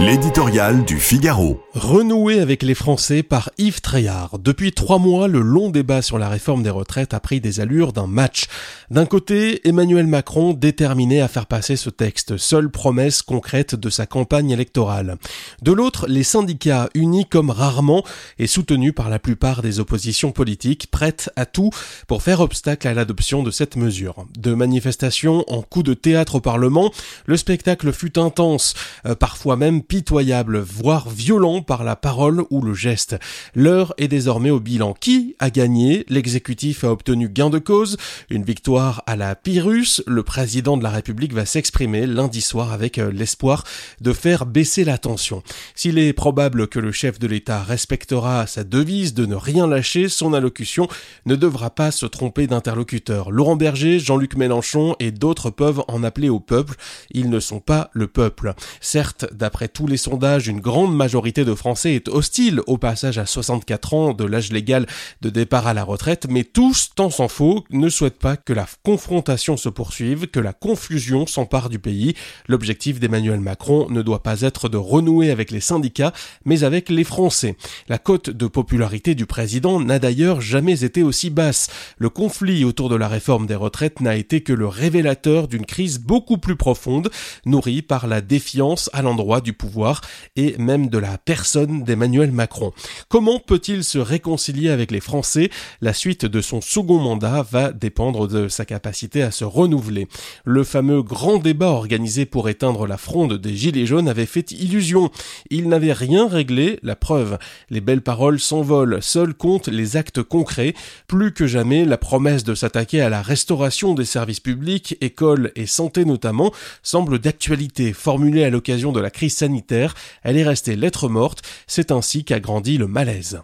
L'éditorial du Figaro. Renoué avec les Français par Yves Treillard. Depuis trois mois, le long débat sur la réforme des retraites a pris des allures d'un match. D'un côté, Emmanuel Macron déterminé à faire passer ce texte, seule promesse concrète de sa campagne électorale. De l'autre, les syndicats unis comme rarement et soutenus par la plupart des oppositions politiques, prêtes à tout pour faire obstacle à l'adoption de cette mesure. De manifestations en coup de théâtre au Parlement, le spectacle fut intense, euh, parfois même pitoyable, voire violent par la parole ou le geste. L'heure est désormais au bilan. Qui a gagné? L'exécutif a obtenu gain de cause, une victoire à la Pyrrhus. Le président de la République va s'exprimer lundi soir avec euh, l'espoir de faire baisser la tension. S'il est probable que le chef de l'État respectera sa devise de ne rien lâcher, son allocution ne devra pas se tromper d'interlocuteur. Laurent Berger, Jean-Luc Mélenchon et d'autres peuvent en appeler au peuple. Ils ne sont pas le peuple. Certes, d'après tous les sondages, une grande majorité de Français est hostile au passage à 64 ans de l'âge légal de départ à la retraite, mais tous, tant s'en faut, ne souhaitent pas que la confrontation se poursuive, que la confusion s'empare du pays. L'objectif d'Emmanuel Macron ne doit pas être de renouer avec les syndicats, mais avec les Français. La cote de popularité du président n'a d'ailleurs jamais été aussi basse. Le conflit autour de la réforme des retraites n'a été que le révélateur d'une crise beaucoup plus profonde, nourrie par la défiance à l'endroit du pouvoir et même de la personne d'Emmanuel Macron. Comment peut-il se réconcilier avec les Français? La suite de son second mandat va dépendre de sa capacité à se renouveler. Le fameux grand débat organisé pour éteindre la fronde des Gilets jaunes avait fait illusion. Il n'avait rien réglé, la preuve. Les belles paroles s'envolent, seuls comptent les actes concrets. Plus que jamais, la promesse de s'attaquer à la restauration des services publics, écoles et santé notamment, semble d'actualité, formulée à l'occasion de la crise elle est restée lettre morte, c'est ainsi qu'a grandi le malaise.